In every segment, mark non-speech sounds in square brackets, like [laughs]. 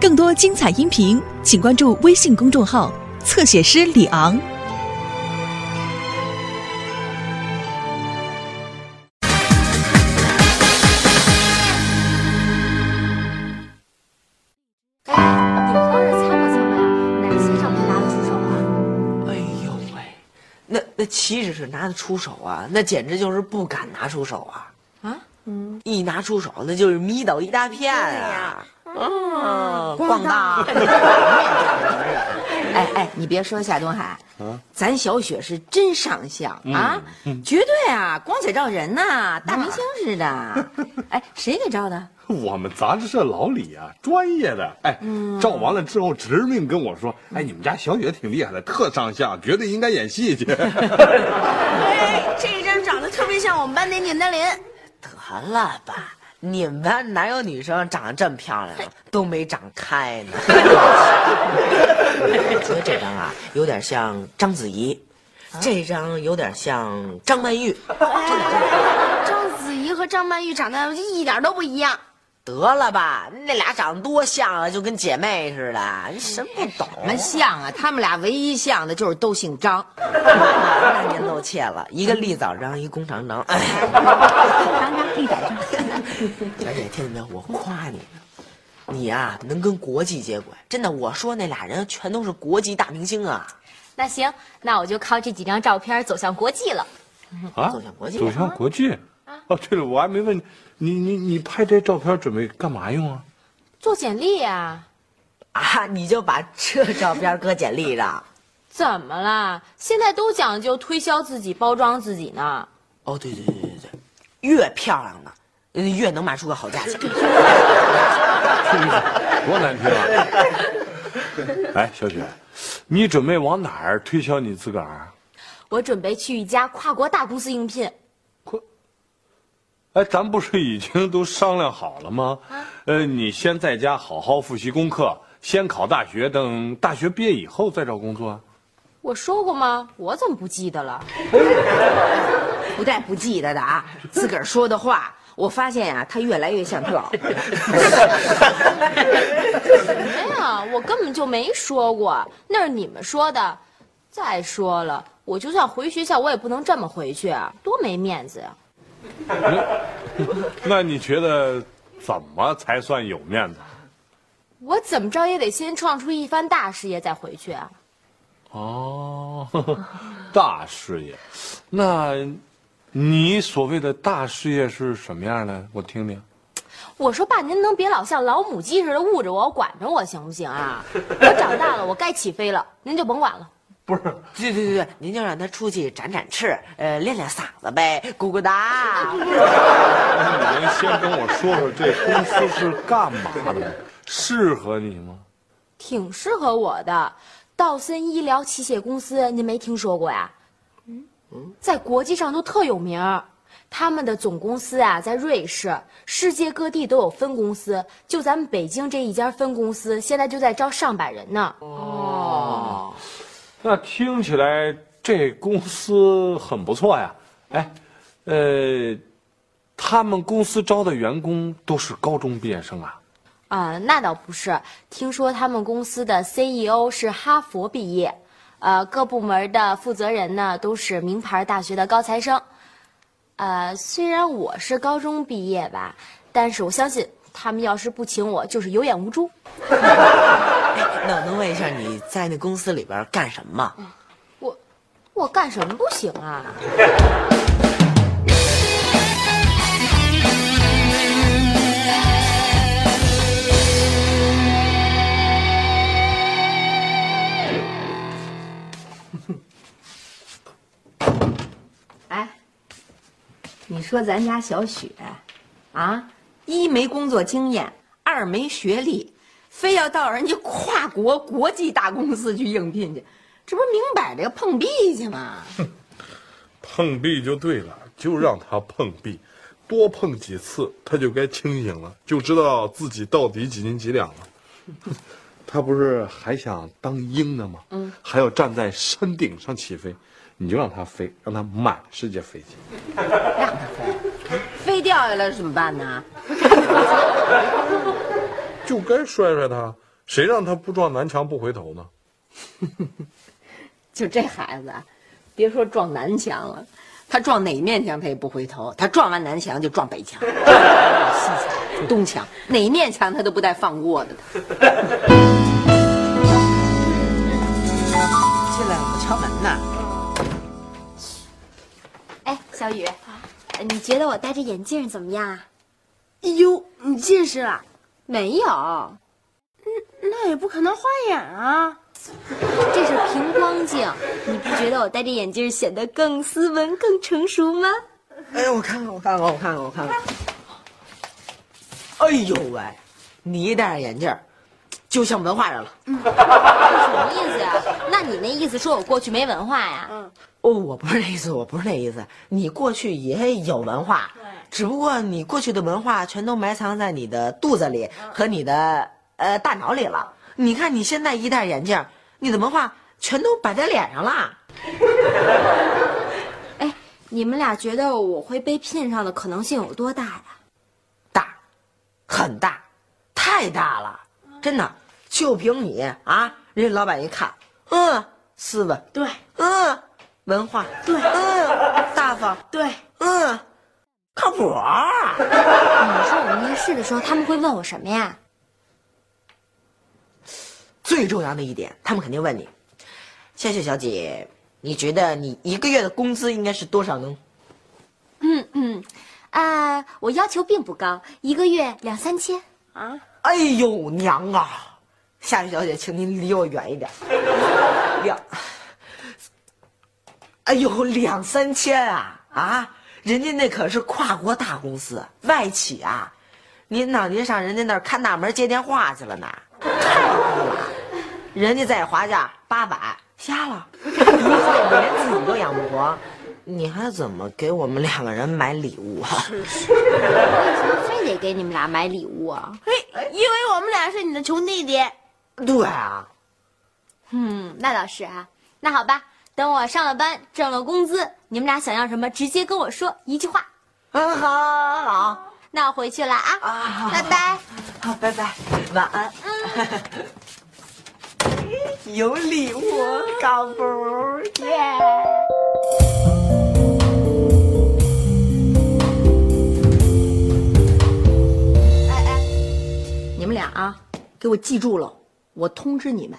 更多精彩音频，请关注微信公众号“侧写师李昂”。哎，你们倒是猜吧猜吧呀，哪些照片拿得出手啊？哎呦喂，那那岂止是拿得出手啊，那简直就是不敢拿出手啊！啊，嗯，一拿出手，那就是迷倒一大片啊！嗯，咣当！哎哎，你别说夏东海，咱小雪是真上相啊，绝对啊，光彩照人呐，大明星似的。[laughs] 哎，谁给照的？我们杂志社老李啊，专业的。哎，照完了之后直命跟我说：“哎，你们家小雪挺厉害的，特上相，绝对应该演戏去。[laughs] 哎，这一张长得特别像我们班那聂丹林。得了吧，你们班哪有女生长得这么漂亮的？[laughs] 都没长开呢。我觉得这张啊，有点像章子怡，这张有点像张曼玉。章子怡和张曼玉长得一点都不一样。得了吧，那俩长得多像啊，就跟姐妹似的。你什么不懂？什么像啊？他们俩唯一像的就是都姓张。[laughs] 那您露怯了，一个立早 [laughs] 张，一个弓长张。哎，张张立早张。[laughs] 小姐，听见没有？我夸你呢，你呀、能跟国际接轨。真的，我说那俩人全都是国际大明星啊。那行，那我就靠这几张照片走向国际了。啊走向国际走向国际。哦，对了，我还没问你，你你拍这照片准备干嘛用啊？做简历呀、[laughs] 啊，你就把这照片搁简历上。[laughs] 怎么了？现在都讲究推销自己、包装自己呢。哦，对对对对对，越漂亮的，呃越能卖出个好价钱。多难听啊！哎，小雪，你准备往哪儿推销你自个儿？我准备去一家跨国大公司应聘。哎，咱不是已经都商量好了吗？呃，你先在家好好复习功课，先考大学，等大学毕业以后再找工作啊。我说过吗？我怎么不记得了？[laughs] 不带不记得的啊，自个儿说的话，我发现呀、他越来越像他姥什么呀，我根本就没说过，那是你们说的。再说了，我就算回学校，我也不能这么回去，啊，多没面子呀！那你觉得怎么才算有面子？我怎么着也得先创出一番大事业再回去啊！哦，[laughs] 大事业，那，你所谓的大事业是什么样的？我听听。我说爸，您能别老像老母鸡似的捂着我、管着我行不行啊？[laughs] 我长大了，我该起飞了，您就甭管了。不是，对对对对，您就让他出去展展翅，呃，练练嗓子呗，咕咕哒。您先跟我说说这公司是干嘛的，适合你吗？挺适合我的，道森医疗器械公司，您没听说过呀？在国际上都特有名儿。他们的总公司啊，在瑞士，世界各地都有分公司。就咱们北京这一家分公司，现在就在招上百人呢。哦，那听起来这公司很不错呀。哎，呃，他们公司招的员工都是高中毕业生啊。啊、那倒不是。听说他们公司的 CEO 是哈佛毕业，呃，各部门的负责人呢都是名牌大学的高材生。呃，虽然我是高中毕业吧，但是我相信他们要是不请我，就是有眼无珠。[laughs] 那我能问一下你在那公司里边干什么？我我干什么不行啊？哎，你说咱家小雪，啊，一没工作经验，二没学历，非要到人家跨国国际大公司去应聘去，这不明摆着要碰壁去吗？碰壁就对了，就让他碰壁，多碰几次，他就该清醒了，就知道自己到底几斤几两了。他不是还想当鹰呢吗？嗯，还要站在山顶上起飞，你就让他飞，让他满世界飞去。让他飞，飞掉下来怎么办呢？[laughs] 就该摔摔他，谁让他不撞南墙不回头呢？[laughs] 就这孩子，别说撞南墙了，他撞哪面墙他也不回头，他撞完南墙就撞北墙、[laughs] 西墙、东墙，哪面墙他都不带放过的。进来了，我敲门呢。哎，小雨，呃你觉得我戴着眼镜怎么样啊？哟，你近视了？没有，那也不可能花眼啊！这是平光镜。你不觉得我戴着眼镜显得更斯文、更成熟吗？哎，我看看，我看看，我看看，我看看。哎呦喂，你一戴上眼镜，就像文化人了。什么意思呀？那你那意思说我过去没文化呀？哦，我不是那意思，我不是那意思。你过去也有文化，只不过你过去的文化全都埋藏在你的肚子里和你的呃大脑里了。你看你现在一戴眼镜，你的文化全都摆在脸上了。[laughs] 哎，你们俩觉得我会被聘上的可能性有多大呀？大，很大，太大了，真的。就凭你啊，人家老板一看，嗯，斯文，对嗯，文化，对嗯，大方，对，嗯，靠谱。你说我面试的时候他们会问我什么呀？最重要的一点，他们肯定问你，夏雪小姐，你觉得你一个月的工资应该是多少呢？嗯嗯，啊、我要求并不高，一个月两三千啊。哎呦娘啊！夏雪小姐，请您离我远一点。[laughs] 两，哎呦，两三千啊啊！人家那可是跨国大公司，外企啊！您呢？您上人家那儿看大门接电话去了呢？太贵了，人家在华价八百，瞎了，你连自己都养不活，你还怎么给我们两个人买礼物啊？为什么非得给你们俩买礼物啊？嘿，因为我们俩是你的穷弟弟。对啊，嗯，那倒是啊。那好吧，等我上了班，挣了工资，你们俩想要什么，直接跟我说一句话。嗯，好，好，好。那我回去了啊，啊，拜拜。好，拜拜，晚安。[laughs] 有礼物，高富，耶！哎哎，你们俩啊，给我记住了，我通知你们，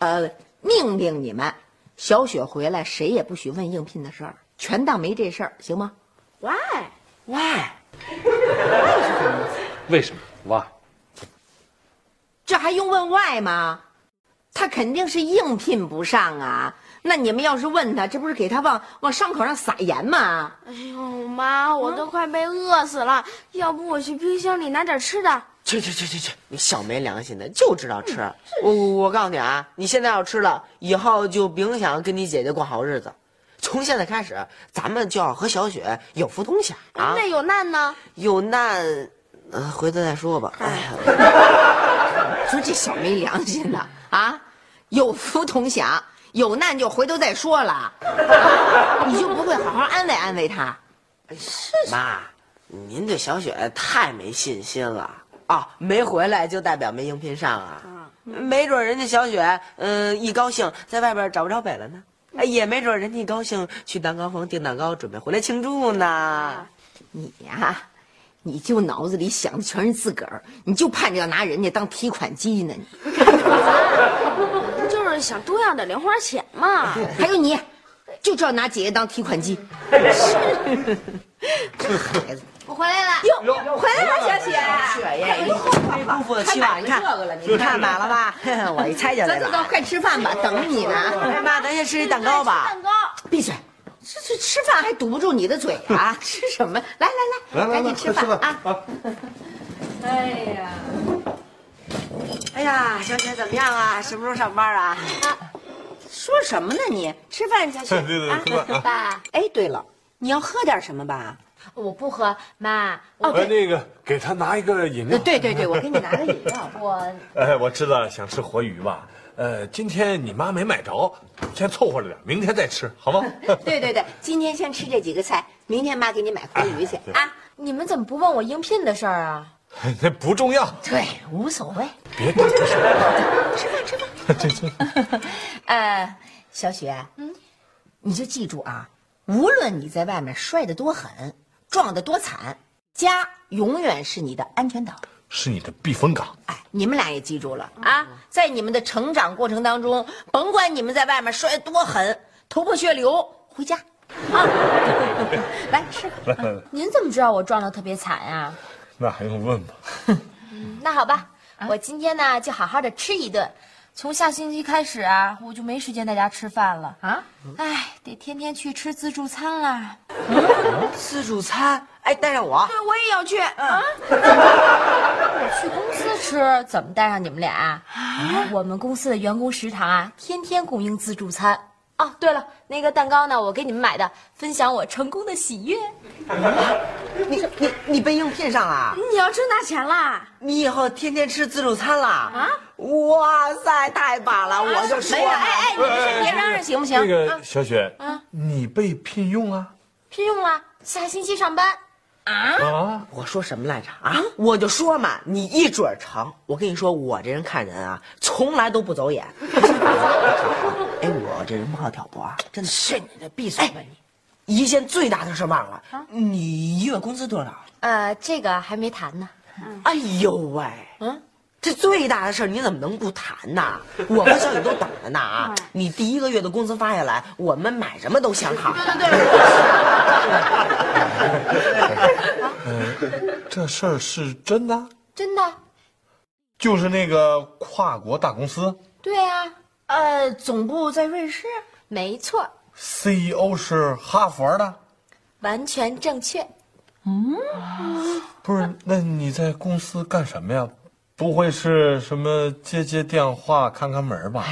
呃，命令你们，小雪回来谁也不许问应聘的事儿，全当没这事儿，行吗？？Why? Why?，[laughs] 为什么？？Why？，这还用问 why 吗？他肯定是应聘不上啊。那你们要是问他，这不是给他往往伤口上撒盐吗？哎呦妈，我都快被饿死了，要不我去冰箱里拿点吃的。去去去去去，你小没良心的，就知道吃。我我我告诉你啊，你现在要吃了，以后就甭想跟你姐姐过好日子。从现在开始，咱们就要和小雪有福同享啊！那有难呢？有难，呃，回头再说吧。哎呀，[laughs] 说这小没良心的啊！有福同享，有难就回头再说了，啊你就不会好好安慰安慰他？妈，您对小雪太没信心了啊！没回来就代表没应聘上啊？没准人家小雪，嗯、一高兴在外边找不着北了呢。哎，也没准人家一高兴去蛋糕房订蛋糕，准备回来庆祝呢。你呀、你就脑子里想的全是自个儿，你就盼着要拿人家当提款机呢。你不 [laughs] 就是想多要点零花钱嘛？还有你，就知道拿姐姐当提款机。[laughs] 这孩子，我回来了。哟，回来了，小雪。雪呀，没辜负期望，你看这个了，你看买了吧？我一猜就来了走走，走。快吃饭吧，等你呢。哎妈，咱先吃一蛋糕吧。蛋糕。闭嘴！这这吃饭还堵不住你的嘴啊？[laughs] 吃什么？来来来，赶紧吃饭啊！哎呀，哎呀，小雪怎么样啊？什么时候上班啊？说什么呢你？吃饭，小雪。[laughs] 对对，吃饭啊。爸，哎，对了，你要喝点什么吧？我不喝，妈，哦，呃，那个给他拿一个饮料。对对对，我给你拿个饮料。我 [laughs] 哎，我知道想吃活鱼吧？呃，今天你妈没买着，先凑合着点，明天再吃，好吗？[laughs] 对对对，今天先吃这几个菜，明天妈给你买活鱼去啊。你们怎么不问我应聘的事儿啊？[laughs] 那不重要。对，无所谓。别打手。呃，小雪，嗯，你就记住啊，无论你在外面摔得多狠，撞得多惨，家永远是你的安全岛。是你的避风港。哎，你们俩也记住了啊，在你们的成长过程当中，甭管你们在外面摔得多狠，头破血流，回家啊！[laughs] 来吃吧。您怎么知道我撞得特别惨呀？那还用问吗？[laughs] 那好吧，我今天呢就好好的吃一顿。从下星期开始啊，我就没时间在家吃饭了啊！哎，得天天去吃自助餐啦。自助餐，哎，带上我。对，我也要去啊！[laughs] 我去公司吃，怎么带上你们俩啊？我们公司的员工食堂啊，天天供应自助餐。哦，对了，那个蛋糕呢，我给你们买的，分享我成功的喜悦。你你你被应聘上了？你要挣大钱啦？你以后天天吃自助餐了？啊！哇塞，太棒了！我就说，没有，哎哎，你们先别嚷嚷行不行？那个小雪，啊，你被聘用了？聘用了，下星期上班。啊！我说什么来着？啊！我就说嘛，你一准成。我跟你说，我这人看人啊，从来都不走眼。[laughs] 哎，我这人不好挑拨啊，真的。是你的，闭嘴吧你！一件最大的事忘了，你一月工资多少？呃，这个还没谈呢。哎呦喂，嗯，这最大的事儿你怎么能不谈呢？我和小雨都等着呢啊！[laughs] 你第一个月的工资发下来，我们买什么都想好。对对对，[laughs] 这事儿是真的？真的。就是那个跨国大公司？对啊。呃，总部在瑞士。没错。CEO 是哈佛的。完全正确。嗯。不是，那你在公司干什么呀？不会是什么接接电话、看看门吧？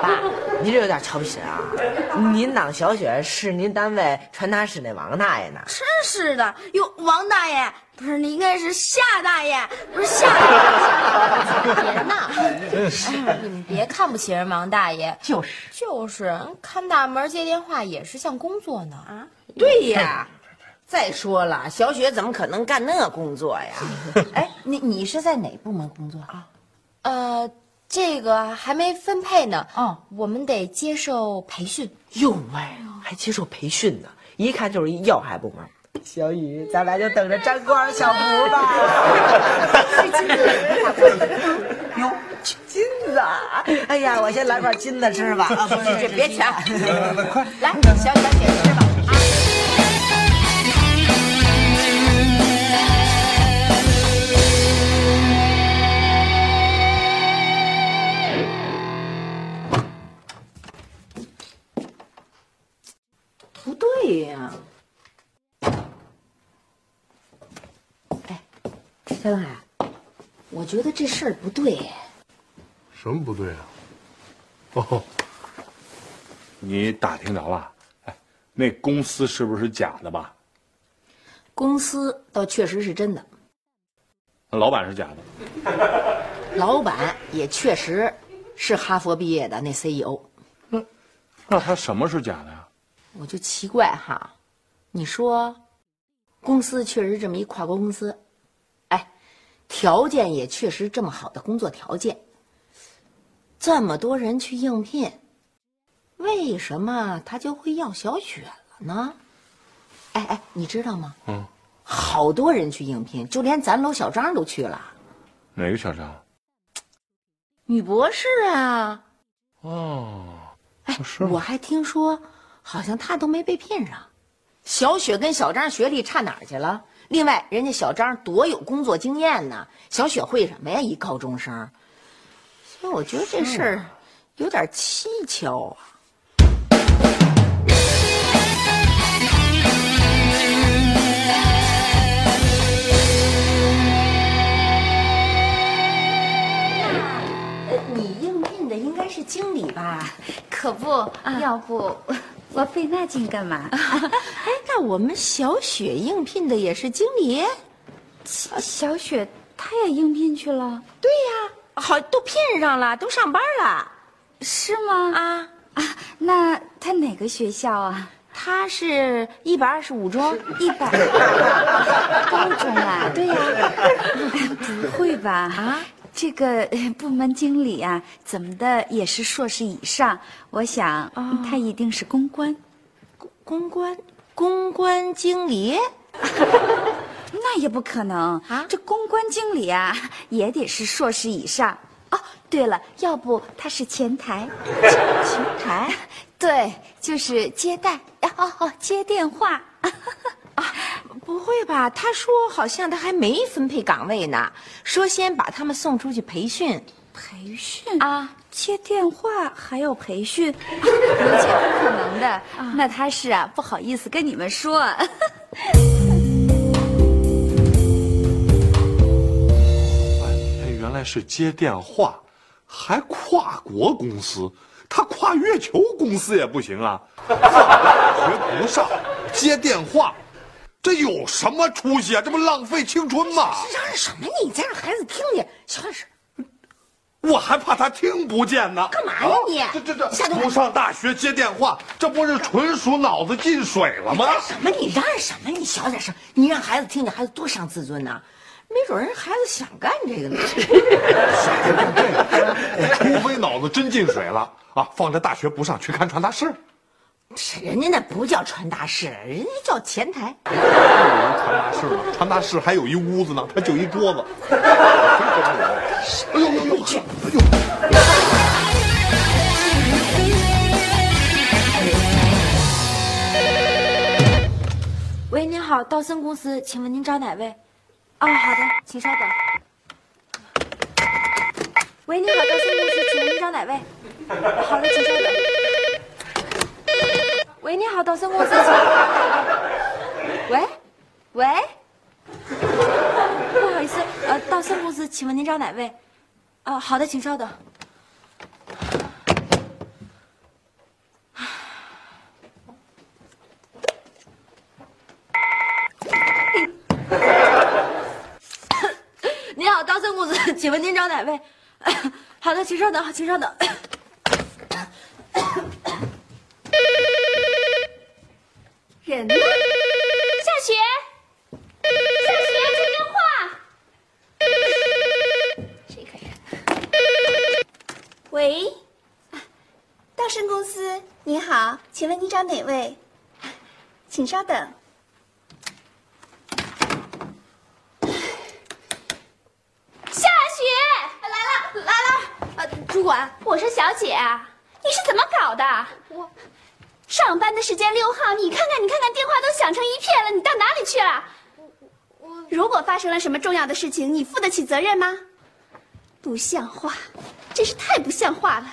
爸，您这有点瞧不起人啊！您当小雪是您单位传达室那王大爷呢？真是的，哟，王大爷不是，你应该是夏大爷，不是夏大爷。别闹！真是，你们别看不起人王大爷。就是就是，看大门接电话也是项工作呢。啊，对呀。再说了，小雪怎么可能干那工作呀？[laughs] 哎，你你是在哪部门工作啊？呃，这个还没分配呢。哦，我们得接受培训。哟喂，还接受培训呢？一看就是一要害部门。小雨，咱俩就等着沾光小福吧。[laughs] 哟，金子！哎呀，我先来块金子吃吧。啊，不是，别抢，快 [laughs] 来，小小雪小东海，我觉得这事儿不对。什么不对啊？哦，你打听着了？哎，那公司是不是假的吧？公司倒确实是真的，老板是假的，[laughs] 老板也确实是哈佛毕业的那 CEO。那他什么是假的呀？我就奇怪哈，你说，公司确实这么一跨国公司，哎，条件也确实这么好的工作条件，这么多人去应聘，为什么他就会要小雪了呢？哎哎，你知道吗？嗯，好多人去应聘，就连咱楼小张都去了。哪个小张？女博士啊！哦，哎，是我还听说，好像他都没被聘上。小雪跟小张学历差哪儿去了？另外，人家小张多有工作经验呢，小雪会什么呀？一高中生，所以我觉得这事儿有点蹊跷啊。那，你应聘的应该是经理吧？可不，要不我费那劲干嘛？[laughs] 哎，那我们小雪应聘的也是经理？小雪她也应聘去了，对呀，好，都聘上了，都上班了。是吗？啊，啊，那她哪个学校啊？她是一百二十五中，一百高中啊？对呀。[laughs] 不会吧？啊，这个呃 [laughs] 部门经理啊，怎么的也是硕士以上，我想他一定是公关。公关公关经理，[laughs] 那也不可能啊！这公关经理啊，也得是硕士以上。哦，对了，要不他是前台？[laughs] 前台？对，就是接待。哦哦，接电话。啊，不会吧？他说好像他还没分配岗位呢，说先把他们送出去培训。培训啊，接电话还要培训，[laughs] 刘姐不可能的。那他是啊，不好意思跟你们说。哎，原来是接电话，还跨国公司，他跨月球公司也不行啊。学不上，接电话，这有什么出息啊？这不浪费青春吗？嚷嚷什么？你再让孩子听见，小点声。我还怕他听不见呢。干嘛呀你？这这这，不上大学接电话，这不是纯属脑子进水了吗？什么？你嚷嚷什么？你小点声，你让孩子听见，孩子多伤自尊呐。没准人孩子想干这个呢。[laughs] 除非脑子真进水了啊！放着大学不上，去看传达室。人家那不叫传达室，人家叫前台。传达室呢？传达室还有一屋子呢，他就一桌子。哎呦呦呦！去！哎呦！喂，您好，道森公司，请问您找哪位？哦，好的，请稍等。喂，您好，道森公司，请问您找哪位？好的，请稍等。喂，你好，道森公司。[laughs] 喂，喂，不好意思，呃，道森公司，请问您找哪位？哦，好的，请稍等。[coughs] 您好，道森公司，请问您找哪位？[coughs] 好的，请稍等，请稍等。人呢？夏雪，夏雪，接电话。谁可以？喂，道盛公司，你好，请问你找哪位？请稍等。夏雪，来了来了。呃，主管，我说小姐啊，你是怎么搞的？我。上班的时间溜号，你看看，你看看，电话都响成一片了，你到哪里去了？如果发生了什么重要的事情，你负得起责任吗？不像话，真是太不像话了！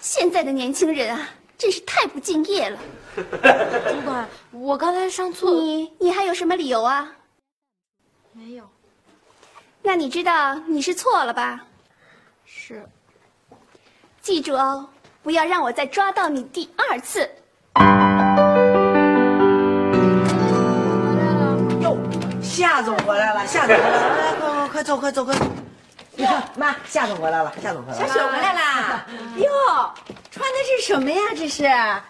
现在的年轻人啊，真是太不敬业了。[laughs] 主管，我刚才上错。你你还有什么理由啊？没有。那你知道你是错了吧？是。记住哦，不要让我再抓到你第二次。回来了，夏总回来了，来，快快快走，快走，快！你看，妈，夏总回来了，夏总回来了，小雪回来啦！[laughs] 哟，穿的是什么呀？这是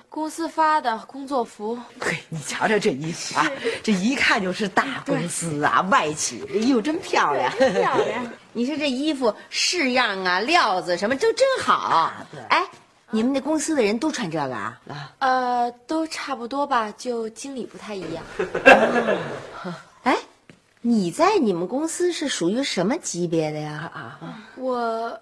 公司发的工作服。嘿，你瞧瞧这衣服啊，这一看就是大公司啊，外企，这衣服真漂亮，漂亮！[laughs] 你说这衣服式样啊，料子什么都真好。哎。你们那公司的人都穿这个啊？呃，都差不多吧，就经理不太一样。[laughs] 哎，你在你们公司是属于什么级别的呀？啊，我，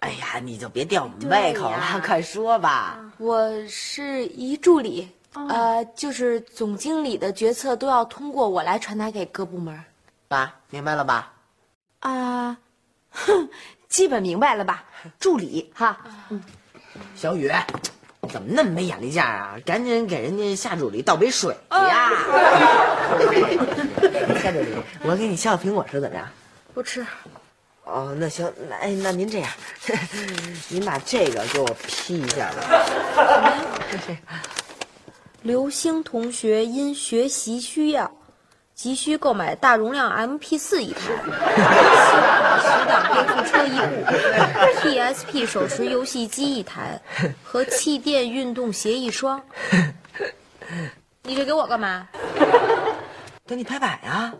哎呀，你就别吊我们胃口了，快说吧。我是一助理，呃，就是总经理的决策都要通过我来传达给各部门。啊，明白了吧？啊，哼，基本明白了吧？助理哈，嗯。小雨，怎么那么没眼力见啊？赶紧给人家夏助理倒杯水呀！夏助理，我给你削个苹果吃怎么样？不吃。哦，那行，那哎，那您这样，[laughs] 您把这个给我批一下吧。这是刘星同学因学习需要。急需购买大容量 MP 四一台，十档背负车一部，PSP 手持游戏机一台，和气垫运动鞋一双。你这给我干嘛？等你拍板呀。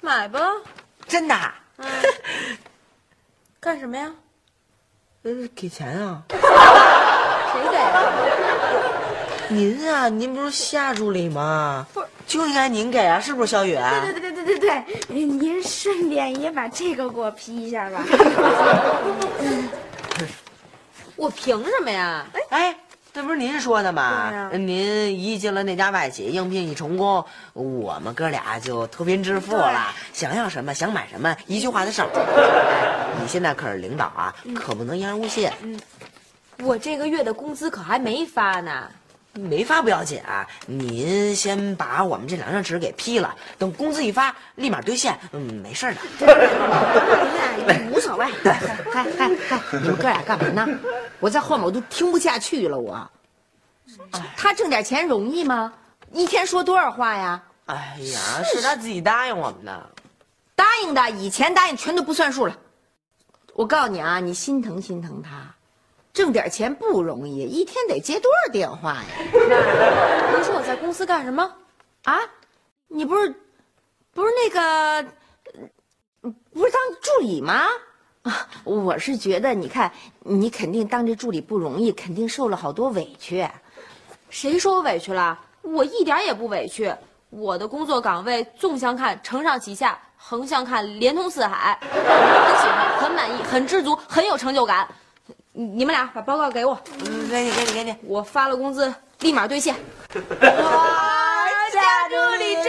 买吧。真的？嗯干什么呀？嗯，给钱啊？谁给的？您啊，您不是夏助理吗？不是，就应该您给啊，是不是小雨？对对对对对对对，您顺便也把这个给我批一下吧。我凭什么呀？哎，这不是您说的吗？您一进了那家外企，应聘一成功，我们哥俩就脱贫致富了。想要什么，想买什么，一句话就上手。哎你现在可是领导啊，可不能言而无信。我这个月的工资可还没发呢。没发不要紧啊，您先把我们这两张纸给批了，等工资一发，立马兑现。嗯，没事儿的。您俩无所谓。嗨嗨嗨，你们哥俩干嘛呢？我在后面我都听不下去了，我。他挣点钱容易吗？一天说多少话呀？哎呀，是他自己答应我们的。答应的，以前答应全都不算数了。我告诉你啊，你心疼心疼他，挣点钱不容易，一天得接多少电话呀？您说我在公司干什么？啊，你不是不是那个，不是当助理吗？啊，我是觉得，你看你肯定当这助理不容易，肯定受了好多委屈。谁说我委屈了？我一点也不委屈。我的工作岗位纵向看承上启下，横向看连通四海，很喜欢，很满意，很知足，很有成就感。你你们俩把报告给我，嗯，给你，给你，给你。我发了工资立马兑现。哇，夏助理真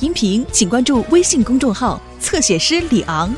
音频，请关注微信公众号“侧写师李昂”。